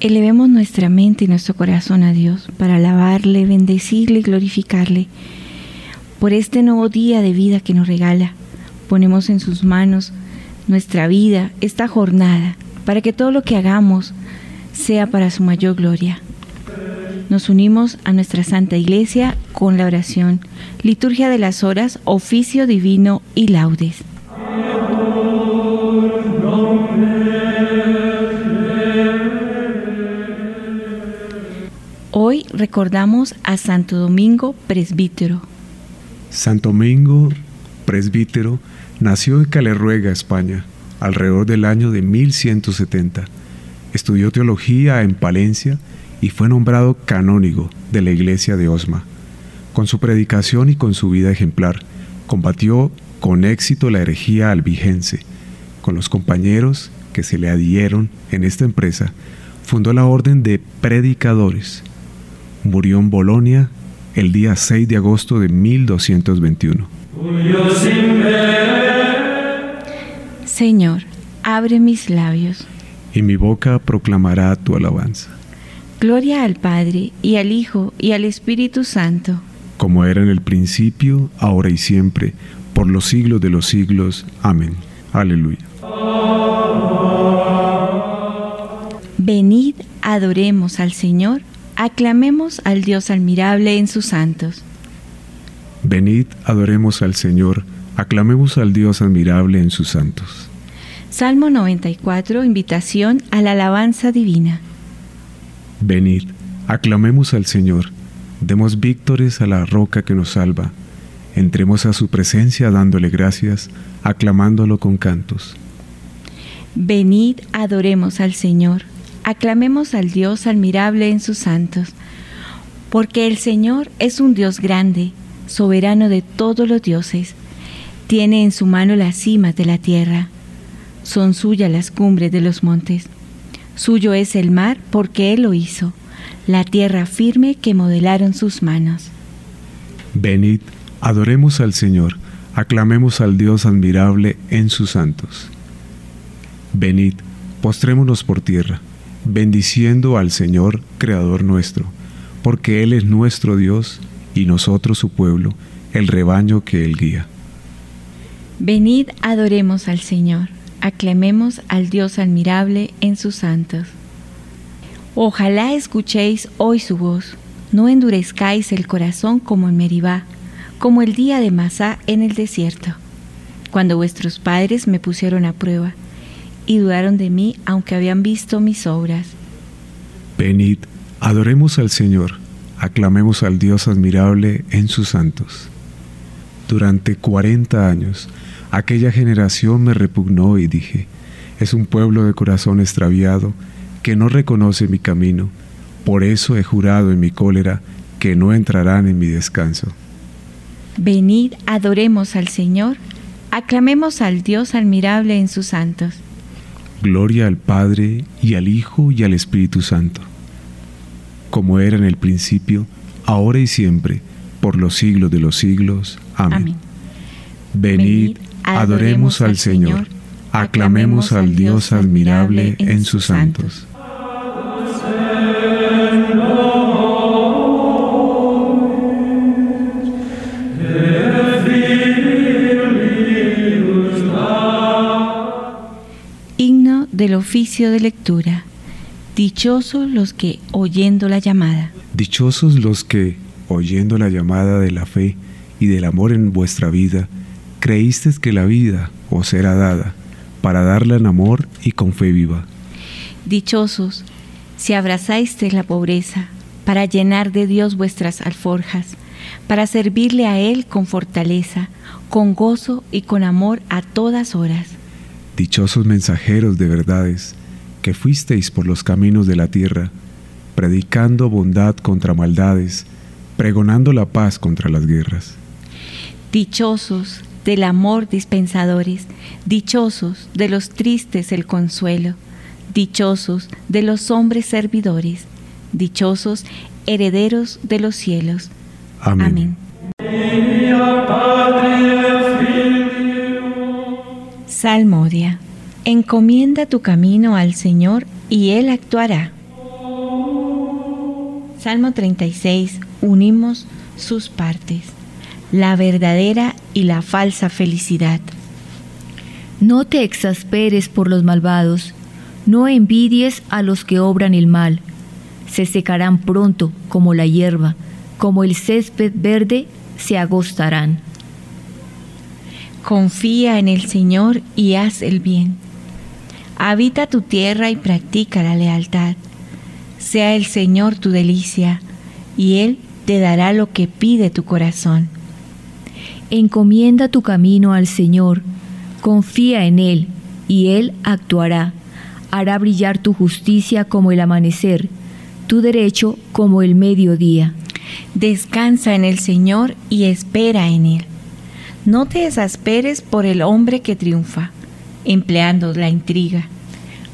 Elevemos nuestra mente y nuestro corazón a Dios para alabarle, bendecirle y glorificarle. Por este nuevo día de vida que nos regala, ponemos en sus manos nuestra vida, esta jornada, para que todo lo que hagamos sea para su mayor gloria. Nos unimos a nuestra Santa Iglesia con la oración, liturgia de las horas, oficio divino y laudes. Hoy recordamos a Santo Domingo Presbítero. Santo Domingo Presbítero nació en Calerruega, España, alrededor del año de 1170. Estudió teología en Palencia y fue nombrado canónigo de la iglesia de Osma. Con su predicación y con su vida ejemplar, combatió con éxito la herejía albigense. Con los compañeros que se le adhieron en esta empresa, fundó la Orden de Predicadores, murió en Bolonia el día 6 de agosto de 1221. Señor, abre mis labios. Y mi boca proclamará tu alabanza. Gloria al Padre, y al Hijo, y al Espíritu Santo. Como era en el principio, ahora y siempre, por los siglos de los siglos. Amén. Aleluya. Venid, adoremos al Señor Aclamemos al Dios admirable en sus santos. Venid, adoremos al Señor, aclamemos al Dios admirable en sus santos. Salmo 94, invitación a la alabanza divina. Venid, aclamemos al Señor, demos víctores a la roca que nos salva, entremos a su presencia dándole gracias, aclamándolo con cantos. Venid, adoremos al Señor aclamemos al Dios admirable en sus santos, porque el Señor es un Dios grande, soberano de todos los dioses. Tiene en su mano las cimas de la tierra. Son suyas las cumbres de los montes. Suyo es el mar porque Él lo hizo, la tierra firme que modelaron sus manos. Venid, adoremos al Señor, aclamemos al Dios admirable en sus santos. Venid, postrémonos por tierra bendiciendo al Señor, Creador nuestro, porque Él es nuestro Dios y nosotros su pueblo, el rebaño que Él guía. Venid, adoremos al Señor, aclamemos al Dios admirable en sus santos. Ojalá escuchéis hoy su voz, no endurezcáis el corazón como en Meribá, como el día de Masá en el desierto, cuando vuestros padres me pusieron a prueba y dudaron de mí aunque habían visto mis obras. Venid, adoremos al Señor, aclamemos al Dios admirable en sus santos. Durante cuarenta años, aquella generación me repugnó y dije, es un pueblo de corazón extraviado que no reconoce mi camino, por eso he jurado en mi cólera que no entrarán en mi descanso. Venid, adoremos al Señor, aclamemos al Dios admirable en sus santos. Gloria al Padre y al Hijo y al Espíritu Santo, como era en el principio, ahora y siempre, por los siglos de los siglos. Amén. Venid, adoremos al Señor, aclamemos al Dios admirable en sus santos. del oficio de lectura. Dichosos los que, oyendo la llamada. Dichosos los que, oyendo la llamada de la fe y del amor en vuestra vida, creísteis que la vida os era dada, para darla en amor y con fe viva. Dichosos si abrazasteis la pobreza, para llenar de Dios vuestras alforjas, para servirle a Él con fortaleza, con gozo y con amor a todas horas Dichosos mensajeros de verdades, que fuisteis por los caminos de la tierra, predicando bondad contra maldades, pregonando la paz contra las guerras. Dichosos del amor dispensadores, dichosos de los tristes el consuelo, dichosos de los hombres servidores, dichosos herederos de los cielos. Amén. Amén. Salmodia. Encomienda tu camino al Señor y Él actuará. Salmo 36. Unimos sus partes. La verdadera y la falsa felicidad. No te exasperes por los malvados, no envidies a los que obran el mal. Se secarán pronto como la hierba, como el césped verde se agostarán. Confía en el Señor y haz el bien. Habita tu tierra y practica la lealtad. Sea el Señor tu delicia, y Él te dará lo que pide tu corazón. Encomienda tu camino al Señor, confía en Él, y Él actuará. Hará brillar tu justicia como el amanecer, tu derecho como el mediodía. Descansa en el Señor y espera en Él no te exasperes por el hombre que triunfa, empleando la intriga.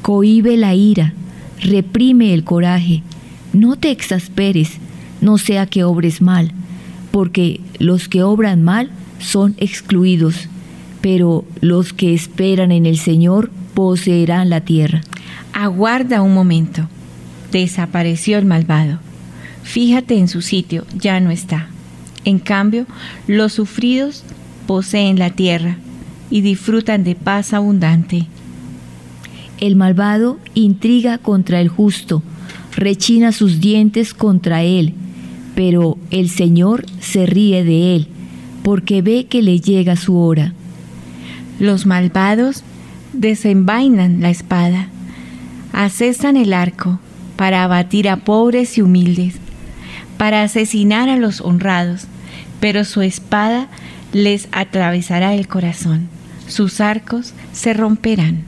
Cohibe la ira, reprime el coraje, no te exasperes, no sea que obres mal, porque los que obran mal son excluidos, pero los que esperan en el Señor poseerán la tierra. Aguarda un momento. Desapareció el malvado. Fíjate en su sitio, ya no está. En cambio, los sufridos poseen la tierra y disfrutan de paz abundante. El malvado intriga contra el justo, rechina sus dientes contra él, pero el Señor se ríe de él, porque ve que le llega su hora. Los malvados desenvainan la espada, acesan el arco para abatir a pobres y humildes, para asesinar a los honrados, pero su espada les atravesará el corazón, sus arcos se romperán.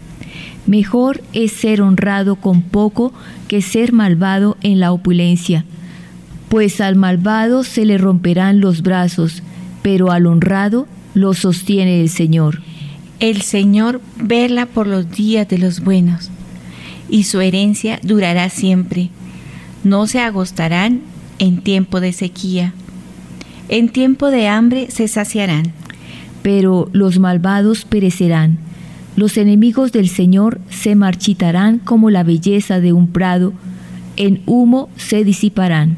Mejor es ser honrado con poco que ser malvado en la opulencia, pues al malvado se le romperán los brazos, pero al honrado lo sostiene el Señor. El Señor vela por los días de los buenos, y su herencia durará siempre. No se agostarán en tiempo de sequía en tiempo de hambre se saciarán. Pero los malvados perecerán. Los enemigos del Señor se marchitarán como la belleza de un prado, en humo se disiparán.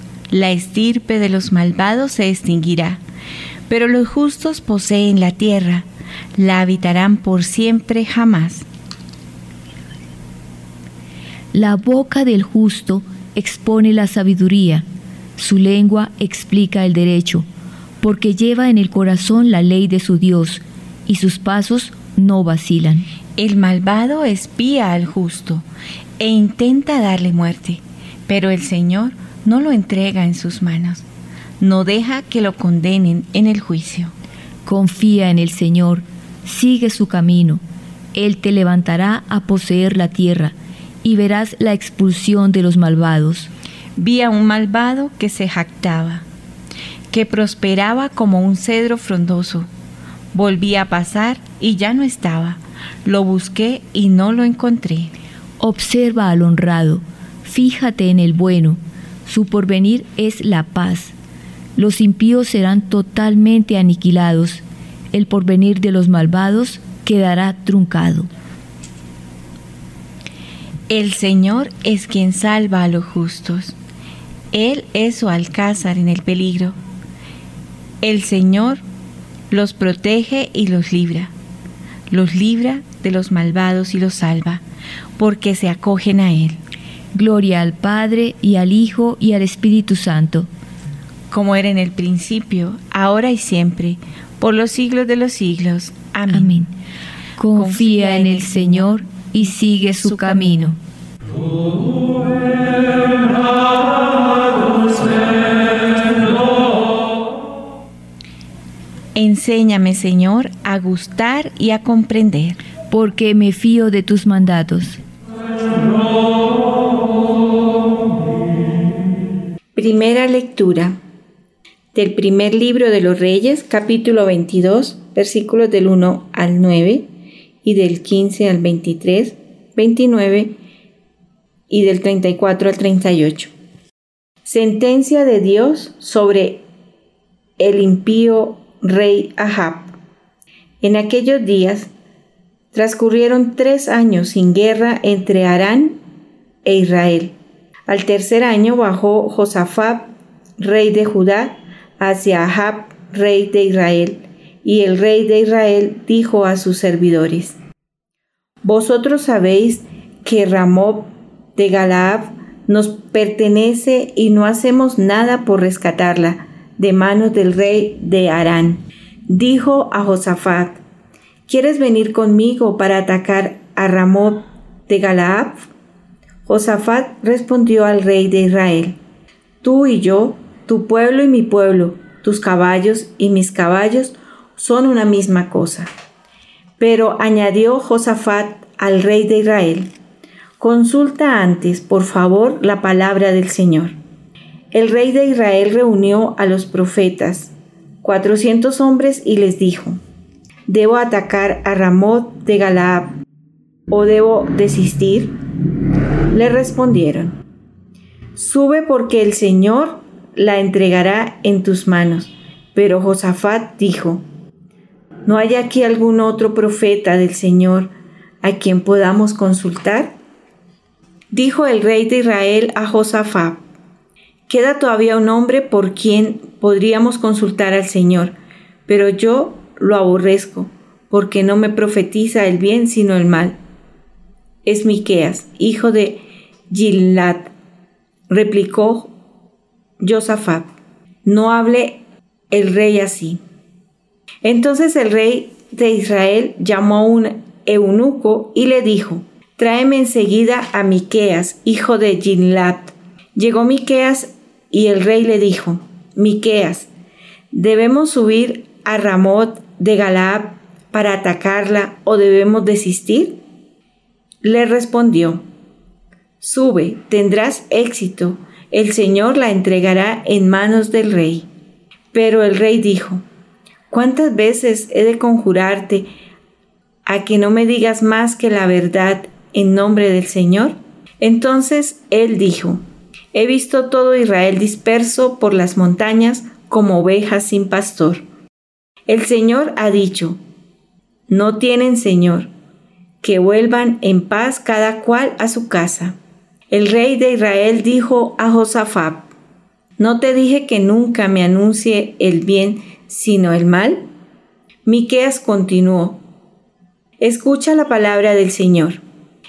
la estirpe de los malvados se extinguirá, pero los justos poseen la tierra, la habitarán por siempre jamás. La boca del justo expone la sabiduría, su lengua explica el derecho, porque lleva en el corazón la ley de su Dios, y sus pasos no vacilan. El malvado espía al justo e intenta darle muerte, pero el Señor no lo entrega en sus manos, no deja que lo condenen en el juicio. Confía en el Señor, sigue su camino, Él te levantará a poseer la tierra y verás la expulsión de los malvados. Vi a un malvado que se jactaba, que prosperaba como un cedro frondoso. Volví a pasar y ya no estaba. Lo busqué y no lo encontré. Observa al honrado, fíjate en el bueno. Su porvenir es la paz. Los impíos serán totalmente aniquilados. El porvenir de los malvados quedará truncado. El Señor es quien salva a los justos. Él es su alcázar en el peligro. El Señor los protege y los libra. los libra de los malvados y los salva, porque se acogen a Él. Gloria al Padre y al Hijo y al Espíritu Santo. Como era en el principio, ahora y siempre, por los siglos de los siglos. Amén. Amén. Confía en el Señor y sigue su camino. Enséñame, Señor, a gustar y a comprender. Porque me fío de tus mandatos. Primera lectura del primer libro de los Reyes, capítulo 22, versículos del 1 al 9 y del 15 al 23, 29 y del 34 al 38. Sentencia de Dios sobre el impío rey Ahab. En aquellos días transcurrieron tres años sin guerra entre Arán e Israel. Al tercer año bajó Josafat, rey de Judá, hacia Ahab, rey de Israel, y el rey de Israel dijo a sus servidores, Vosotros sabéis que Ramob de Galaab nos pertenece y no hacemos nada por rescatarla de manos del rey de Arán. Dijo a Josafat, ¿quieres venir conmigo para atacar a Ramob de Galaab? Josafat respondió al rey de Israel, Tú y yo, tu pueblo y mi pueblo, tus caballos y mis caballos son una misma cosa. Pero añadió Josafat al rey de Israel, Consulta antes, por favor, la palabra del Señor. El rey de Israel reunió a los profetas, cuatrocientos hombres, y les dijo, ¿Debo atacar a Ramot de Galaab o debo desistir? Le respondieron, Sube porque el Señor la entregará en tus manos. Pero Josafat dijo, ¿no hay aquí algún otro profeta del Señor a quien podamos consultar? Dijo el rey de Israel a Josafat, queda todavía un hombre por quien podríamos consultar al Señor, pero yo lo aborrezco, porque no me profetiza el bien sino el mal. Es Miqueas, hijo de Gilad, replicó Josafat, no hable el rey así. Entonces el rey de Israel llamó a un eunuco y le dijo, tráeme enseguida a Miqueas, hijo de Gilad. Llegó Miqueas y el rey le dijo, Miqueas, ¿debemos subir a Ramot de Galaad para atacarla o debemos desistir? Le respondió, Sube, tendrás éxito, el Señor la entregará en manos del rey. Pero el rey dijo, ¿cuántas veces he de conjurarte a que no me digas más que la verdad en nombre del Señor? Entonces él dijo, he visto todo Israel disperso por las montañas como ovejas sin pastor. El Señor ha dicho, no tienen Señor, que vuelvan en paz cada cual a su casa. El rey de Israel dijo a Josafat, ¿no te dije que nunca me anuncie el bien sino el mal? Miqueas continuó, Escucha la palabra del Señor.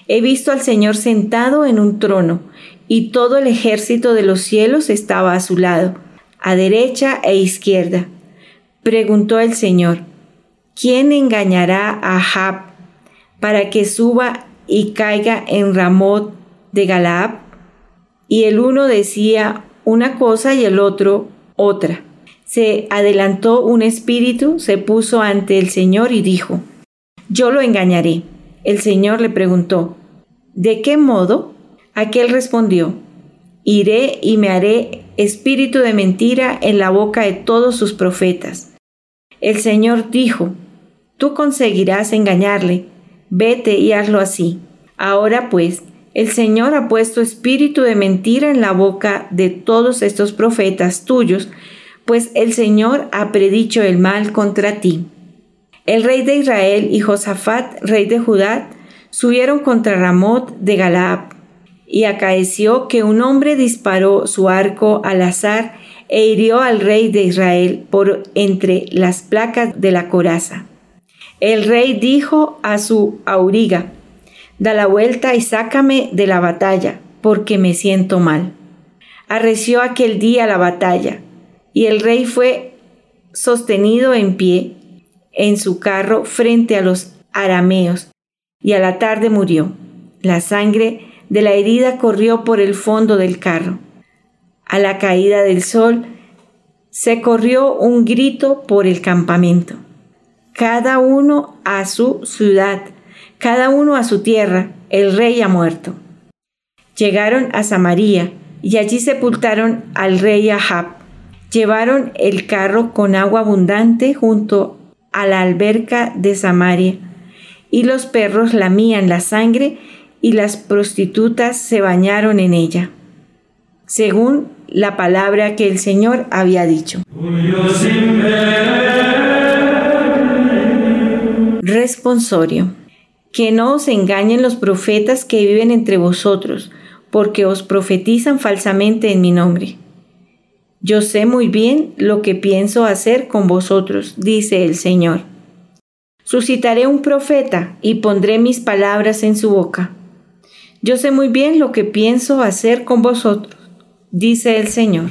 He visto al Señor sentado en un trono, y todo el ejército de los cielos estaba a su lado, a derecha e izquierda. Preguntó el Señor, ¿quién engañará a Ahab para que suba y caiga en Ramot de Galaab? Y el uno decía una cosa y el otro otra. Se adelantó un espíritu, se puso ante el Señor y dijo, Yo lo engañaré. El Señor le preguntó, ¿de qué modo? Aquel respondió, Iré y me haré espíritu de mentira en la boca de todos sus profetas. El Señor dijo, Tú conseguirás engañarle, vete y hazlo así. Ahora pues, el Señor ha puesto espíritu de mentira en la boca de todos estos profetas tuyos, pues el Señor ha predicho el mal contra ti. El rey de Israel y Josafat, rey de Judá, subieron contra Ramot de Galaab, y acaeció que un hombre disparó su arco al azar e hirió al rey de Israel por entre las placas de la coraza. El rey dijo a su auriga, da la vuelta y sácame de la batalla, porque me siento mal. Arreció aquel día la batalla, y el rey fue sostenido en pie en su carro frente a los arameos, y a la tarde murió. La sangre de la herida corrió por el fondo del carro. A la caída del sol se corrió un grito por el campamento. Cada uno a su ciudad, cada uno a su tierra, el rey ha muerto. Llegaron a Samaria y allí sepultaron al rey Ahab. Llevaron el carro con agua abundante junto a la alberca de Samaria, y los perros lamían la sangre y las prostitutas se bañaron en ella, según la palabra que el Señor había dicho. Responsorio. Que no os engañen los profetas que viven entre vosotros, porque os profetizan falsamente en mi nombre. Yo sé muy bien lo que pienso hacer con vosotros, dice el Señor. Suscitaré un profeta y pondré mis palabras en su boca. Yo sé muy bien lo que pienso hacer con vosotros, dice el Señor.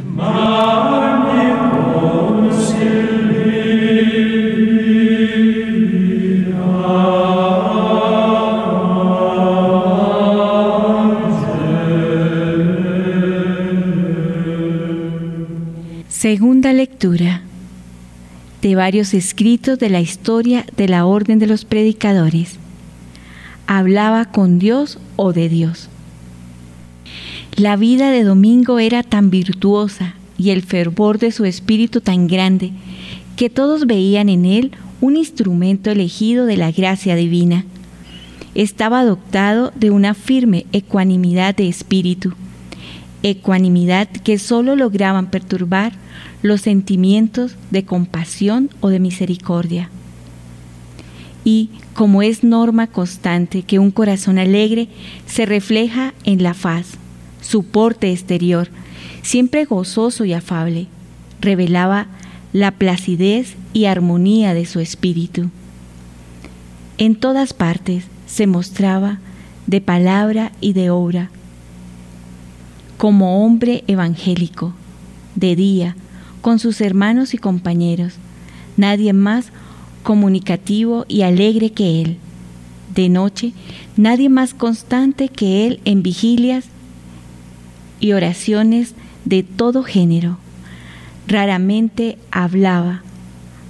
Segunda lectura de varios escritos de la historia de la Orden de los Predicadores. Hablaba con Dios o de Dios. La vida de Domingo era tan virtuosa y el fervor de su espíritu tan grande que todos veían en él un instrumento elegido de la gracia divina. Estaba dotado de una firme ecuanimidad de espíritu, ecuanimidad que sólo lograban perturbar los sentimientos de compasión o de misericordia. Y como es norma constante que un corazón alegre se refleja en la faz, su porte exterior, siempre gozoso y afable, revelaba la placidez y armonía de su espíritu. En todas partes se mostraba de palabra y de obra, como hombre evangélico, de día, con sus hermanos y compañeros, nadie más comunicativo y alegre que él. De noche, nadie más constante que él en vigilias y oraciones de todo género. Raramente hablaba,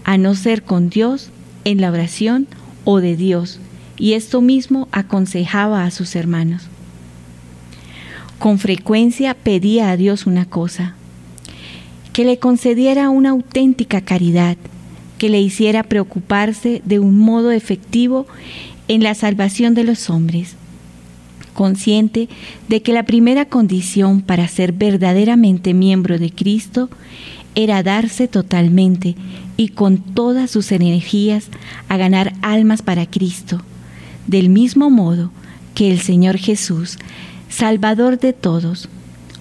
a no ser con Dios en la oración o de Dios, y esto mismo aconsejaba a sus hermanos. Con frecuencia pedía a Dios una cosa, que le concediera una auténtica caridad, que le hiciera preocuparse de un modo efectivo en la salvación de los hombres, consciente de que la primera condición para ser verdaderamente miembro de Cristo era darse totalmente y con todas sus energías a ganar almas para Cristo, del mismo modo que el Señor Jesús, Salvador de todos,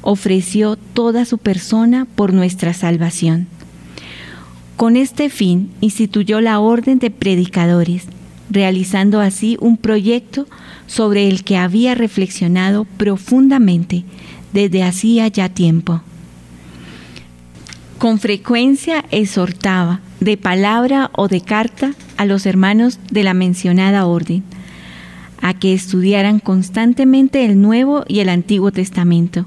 ofreció toda su persona por nuestra salvación. Con este fin instituyó la Orden de Predicadores, realizando así un proyecto sobre el que había reflexionado profundamente desde hacía ya tiempo. Con frecuencia exhortaba, de palabra o de carta, a los hermanos de la mencionada orden, a que estudiaran constantemente el Nuevo y el Antiguo Testamento,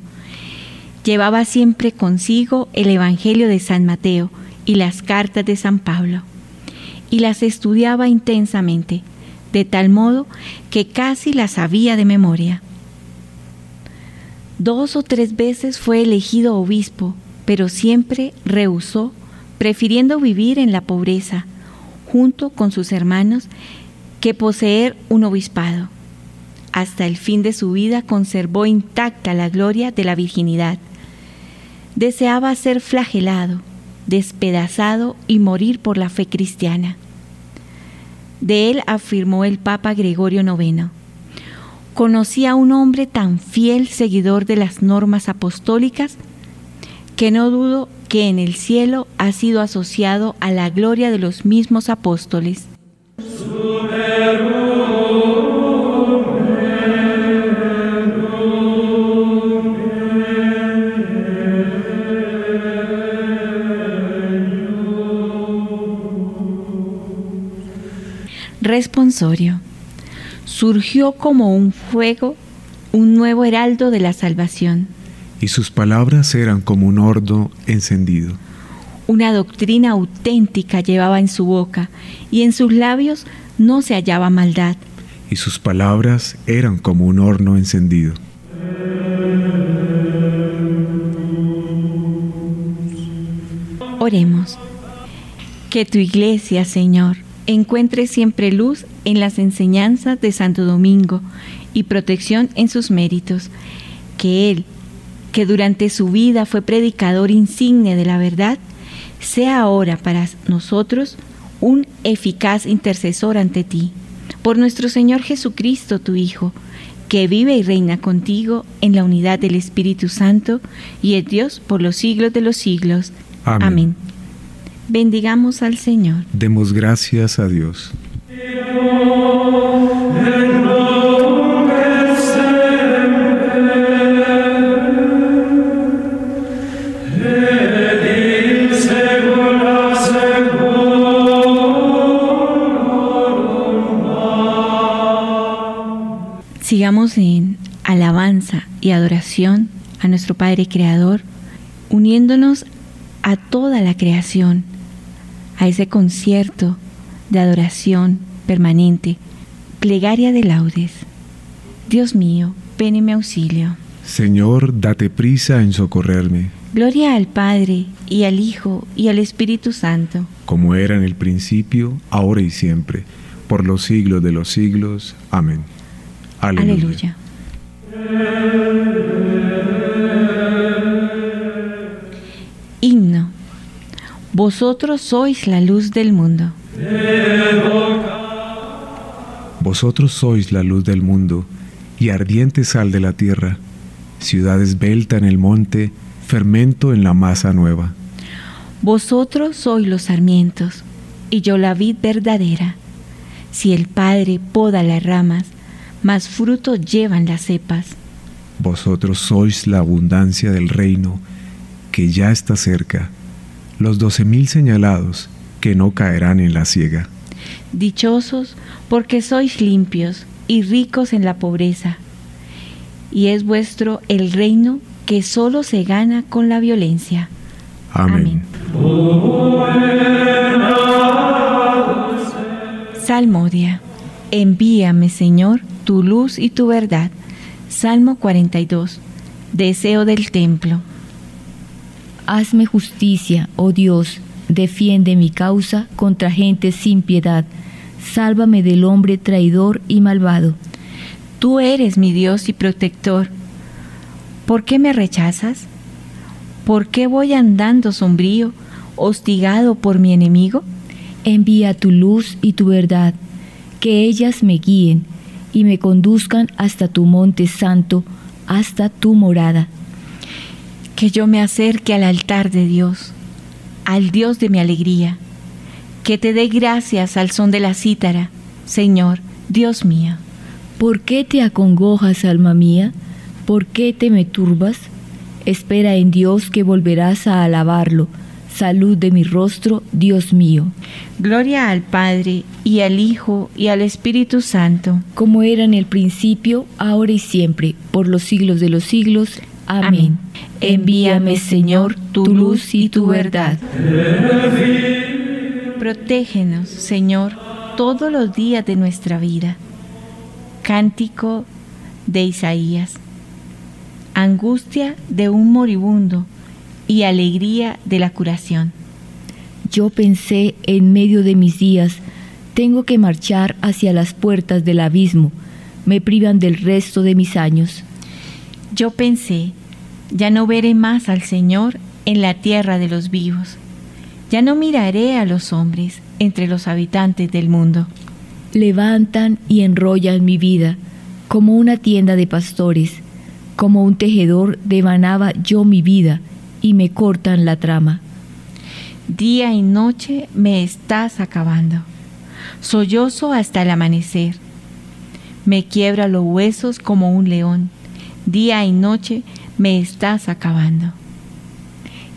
Llevaba siempre consigo el Evangelio de San Mateo y las cartas de San Pablo, y las estudiaba intensamente, de tal modo que casi las sabía de memoria. Dos o tres veces fue elegido obispo, pero siempre rehusó, prefiriendo vivir en la pobreza, junto con sus hermanos, que poseer un obispado. Hasta el fin de su vida conservó intacta la gloria de la virginidad deseaba ser flagelado, despedazado y morir por la fe cristiana. De él afirmó el Papa Gregorio IX. Conocí a un hombre tan fiel seguidor de las normas apostólicas que no dudo que en el cielo ha sido asociado a la gloria de los mismos apóstoles. Responsorio. Surgió como un fuego un nuevo heraldo de la salvación. Y sus palabras eran como un horno encendido. Una doctrina auténtica llevaba en su boca y en sus labios no se hallaba maldad. Y sus palabras eran como un horno encendido. Oremos. Que tu iglesia, Señor, encuentre siempre luz en las enseñanzas de Santo Domingo y protección en sus méritos. Que Él, que durante su vida fue predicador insigne de la verdad, sea ahora para nosotros un eficaz intercesor ante ti. Por nuestro Señor Jesucristo, tu Hijo, que vive y reina contigo en la unidad del Espíritu Santo y es Dios por los siglos de los siglos. Amén. Bendigamos al Señor. Demos gracias a Dios. En alabanza y adoración a nuestro Padre Creador, uniéndonos a toda la creación, a ese concierto de adoración permanente, plegaria de laudes. Dios mío, ven en mi auxilio. Señor, date prisa en socorrerme. Gloria al Padre, y al Hijo, y al Espíritu Santo. Como era en el principio, ahora y siempre, por los siglos de los siglos. Amén. Aleluya. Himno. Vosotros sois la luz del mundo. Vosotros sois la luz del mundo y ardiente sal de la tierra, ciudad esbelta en el monte, fermento en la masa nueva. Vosotros sois los sarmientos y yo la vid verdadera. Si el Padre poda las ramas, más fruto llevan las cepas. Vosotros sois la abundancia del reino, que ya está cerca, los doce mil señalados, que no caerán en la ciega. Dichosos porque sois limpios y ricos en la pobreza, y es vuestro el reino que solo se gana con la violencia. Amén. Salmodia. Envíame, Señor, tu luz y tu verdad. Salmo 42. Deseo del templo. Hazme justicia, oh Dios, defiende mi causa contra gente sin piedad. Sálvame del hombre traidor y malvado. Tú eres mi Dios y protector. ¿Por qué me rechazas? ¿Por qué voy andando sombrío, hostigado por mi enemigo? Envía tu luz y tu verdad, que ellas me guíen y me conduzcan hasta tu monte santo, hasta tu morada. Que yo me acerque al altar de Dios, al Dios de mi alegría, que te dé gracias al son de la cítara, Señor, Dios mío. ¿Por qué te acongojas, alma mía? ¿Por qué te me turbas? Espera en Dios que volverás a alabarlo. Salud de mi rostro, Dios mío. Gloria al Padre, y al Hijo, y al Espíritu Santo. Como era en el principio, ahora y siempre, por los siglos de los siglos. Amén. Envíame, Señor, tu luz y tu verdad. Protégenos, Señor, todos los días de nuestra vida. Cántico de Isaías. Angustia de un moribundo y alegría de la curación. Yo pensé en medio de mis días, tengo que marchar hacia las puertas del abismo, me privan del resto de mis años. Yo pensé, ya no veré más al Señor en la tierra de los vivos, ya no miraré a los hombres entre los habitantes del mundo. Levantan y enrollan mi vida como una tienda de pastores, como un tejedor devanaba yo mi vida y me cortan la trama. Día y noche me estás acabando. sollozo hasta el amanecer. Me quiebra los huesos como un león. Día y noche me estás acabando.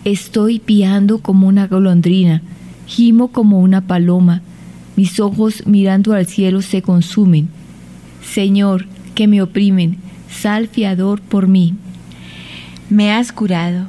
Estoy piando como una golondrina, gimo como una paloma. Mis ojos mirando al cielo se consumen. Señor, que me oprimen, sal fiador por mí. Me has curado,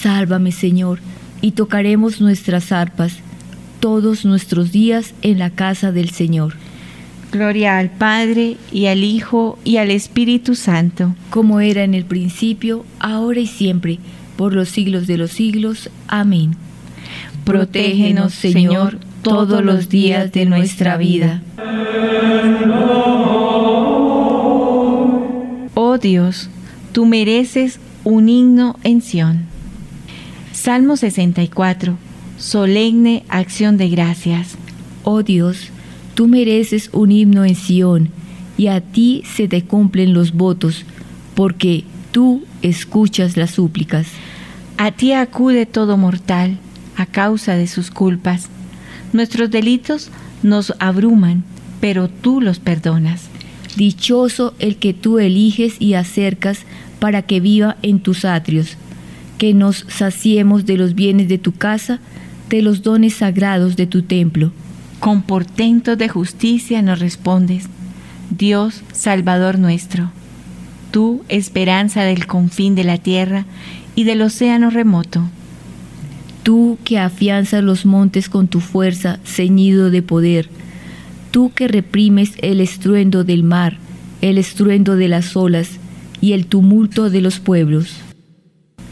Sálvame, Señor, y tocaremos nuestras arpas todos nuestros días en la casa del Señor. Gloria al Padre y al Hijo y al Espíritu Santo, como era en el principio, ahora y siempre, por los siglos de los siglos. Amén. Protégenos, Señor, todos los días de nuestra vida. Oh Dios, tú mereces un himno en Sión. Salmo 64. Solemne acción de gracias. Oh Dios, tú mereces un himno en Sión, y a ti se te cumplen los votos, porque tú escuchas las súplicas. A ti acude todo mortal a causa de sus culpas. Nuestros delitos nos abruman, pero tú los perdonas. Dichoso el que tú eliges y acercas para que viva en tus atrios, que nos saciemos de los bienes de tu casa, de los dones sagrados de tu templo. Con portentos de justicia nos respondes, Dios Salvador nuestro, tú esperanza del confín de la tierra y del océano remoto. Tú que afianzas los montes con tu fuerza ceñido de poder, tú que reprimes el estruendo del mar, el estruendo de las olas y el tumulto de los pueblos.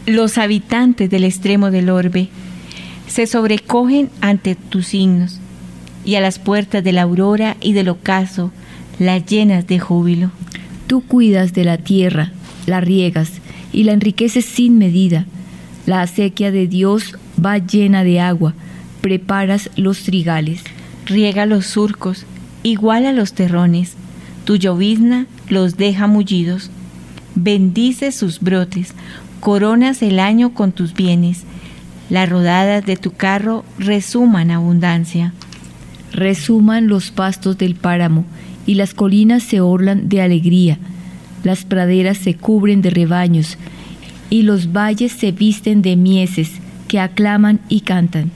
Los habitantes del extremo del orbe se sobrecogen ante tus signos, y a las puertas de la aurora y del ocaso las llenas de júbilo. Tú cuidas de la tierra, la riegas y la enriqueces sin medida. La acequia de Dios va llena de agua, preparas los trigales. Riega los surcos, igual a los terrones, tu llovizna los deja mullidos. Bendice sus brotes, coronas el año con tus bienes. Las rodadas de tu carro resuman abundancia. Resuman los pastos del páramo, y las colinas se orlan de alegría. Las praderas se cubren de rebaños, y los valles se visten de mieses que aclaman y cantan.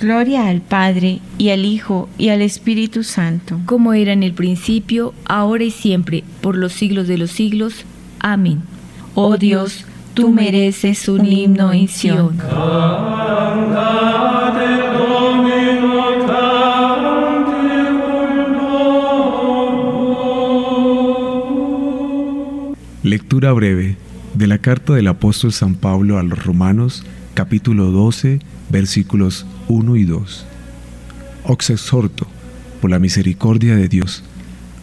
Gloria al Padre y al Hijo y al Espíritu Santo. Como era en el principio, ahora y siempre, por los siglos de los siglos. Amén. Oh Dios, tú mereces un himno en Sion. Lectura breve de la carta del apóstol San Pablo a los Romanos, capítulo 12, versículos 1 y 2. Os por la misericordia de Dios,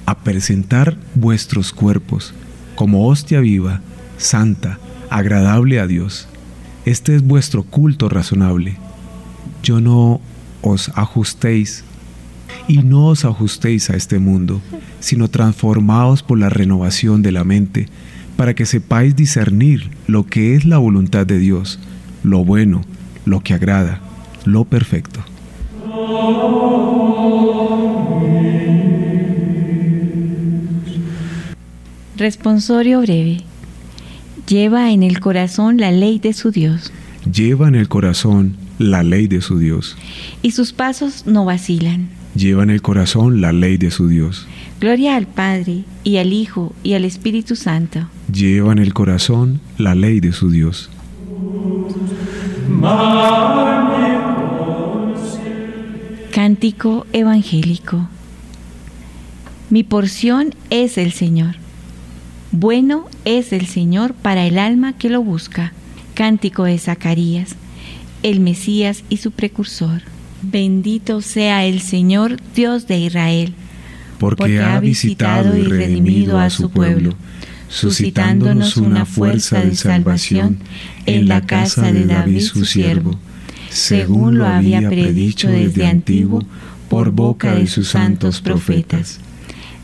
a presentar vuestros cuerpos como hostia viva, santa, agradable a Dios. Este es vuestro culto razonable. Yo no os ajustéis y no os ajustéis a este mundo, sino transformaos por la renovación de la mente, para que sepáis discernir lo que es la voluntad de Dios, lo bueno, lo que agrada, lo perfecto. Responsorio breve. Lleva en el corazón la ley de su Dios. Lleva en el corazón la ley de su Dios. Y sus pasos no vacilan. Lleva en el corazón la ley de su Dios. Gloria al Padre, y al Hijo, y al Espíritu Santo. Lleva en el corazón la ley de su Dios. Cántico evangélico. Mi porción es el Señor. Bueno es el Señor para el alma que lo busca. Cántico de Zacarías, el Mesías y su precursor. Bendito sea el Señor Dios de Israel, porque, ha visitado y redimido a su pueblo, suscitándonos una fuerza de salvación en la casa de David su siervo, según lo había predicho desde antiguo por boca de sus santos profetas.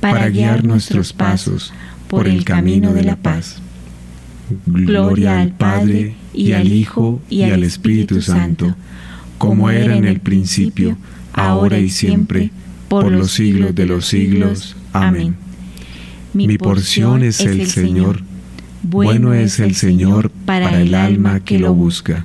para guiar nuestros pasos por el camino de la paz. Gloria al Padre, y al Hijo, y al Espíritu Santo, como era en el principio, ahora y siempre, por los siglos de los siglos. Amén. Mi porción es el Señor, bueno es el Señor para el alma que lo busca.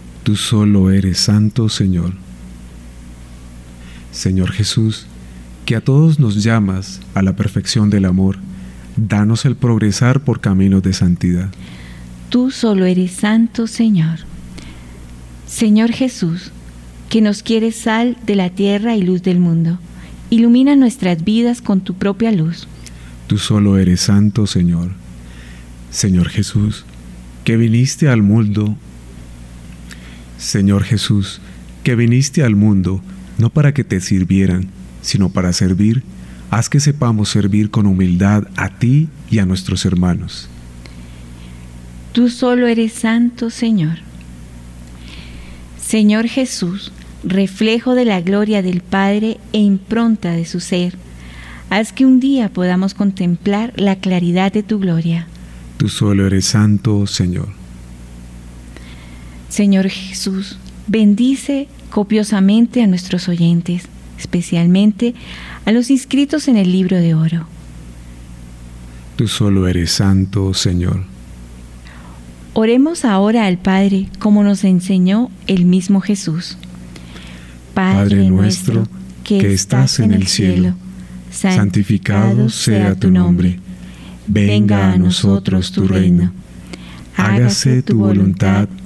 Tú solo eres santo, Señor. Señor Jesús, que a todos nos llamas a la perfección del amor, danos el progresar por caminos de santidad. Tú solo eres santo, Señor. Señor Jesús, que nos quieres sal de la tierra y luz del mundo, ilumina nuestras vidas con tu propia luz. Tú solo eres santo, Señor. Señor Jesús, que viniste al mundo, Señor Jesús, que viniste al mundo no para que te sirvieran, sino para servir, haz que sepamos servir con humildad a ti y a nuestros hermanos. Tú solo eres santo, Señor. Señor Jesús, reflejo de la gloria del Padre e impronta de su ser, haz que un día podamos contemplar la claridad de tu gloria. Tú solo eres santo, Señor. Señor Jesús, bendice copiosamente a nuestros oyentes especialmente a los inscritos en el libro de oro. Tú solo eres santo, Señor. Oremos ahora al Padre como nos enseñó el mismo Jesús. Padre nuestro que estás en el cielo, santificado sea tu nombre. Venga a nosotros tu reino. Hágase tu voluntad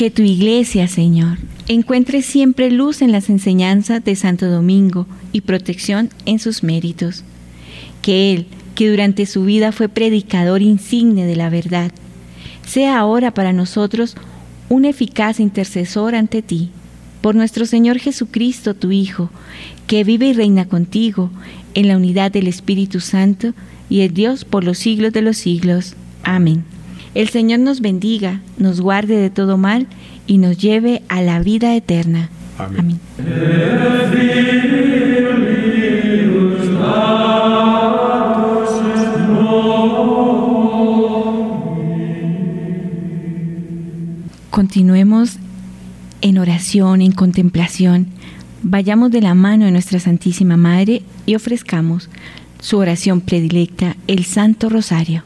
Que tu iglesia, Señor, encuentre siempre luz en las enseñanzas de Santo Domingo y protección en sus méritos. Que Él, que durante su vida fue predicador insigne de la verdad, sea ahora para nosotros un eficaz intercesor ante ti, por nuestro Señor Jesucristo, tu Hijo, que vive y reina contigo en la unidad del Espíritu Santo y es Dios por los siglos de los siglos. Amén. El Señor nos bendiga, nos guarde de todo mal y nos lleve a la vida eterna. Amén. Continuemos en oración, en contemplación, Vayamos de la mano de nuestra Santísima Madre y ofrezcamos su oración predilecta, el Santo Rosario.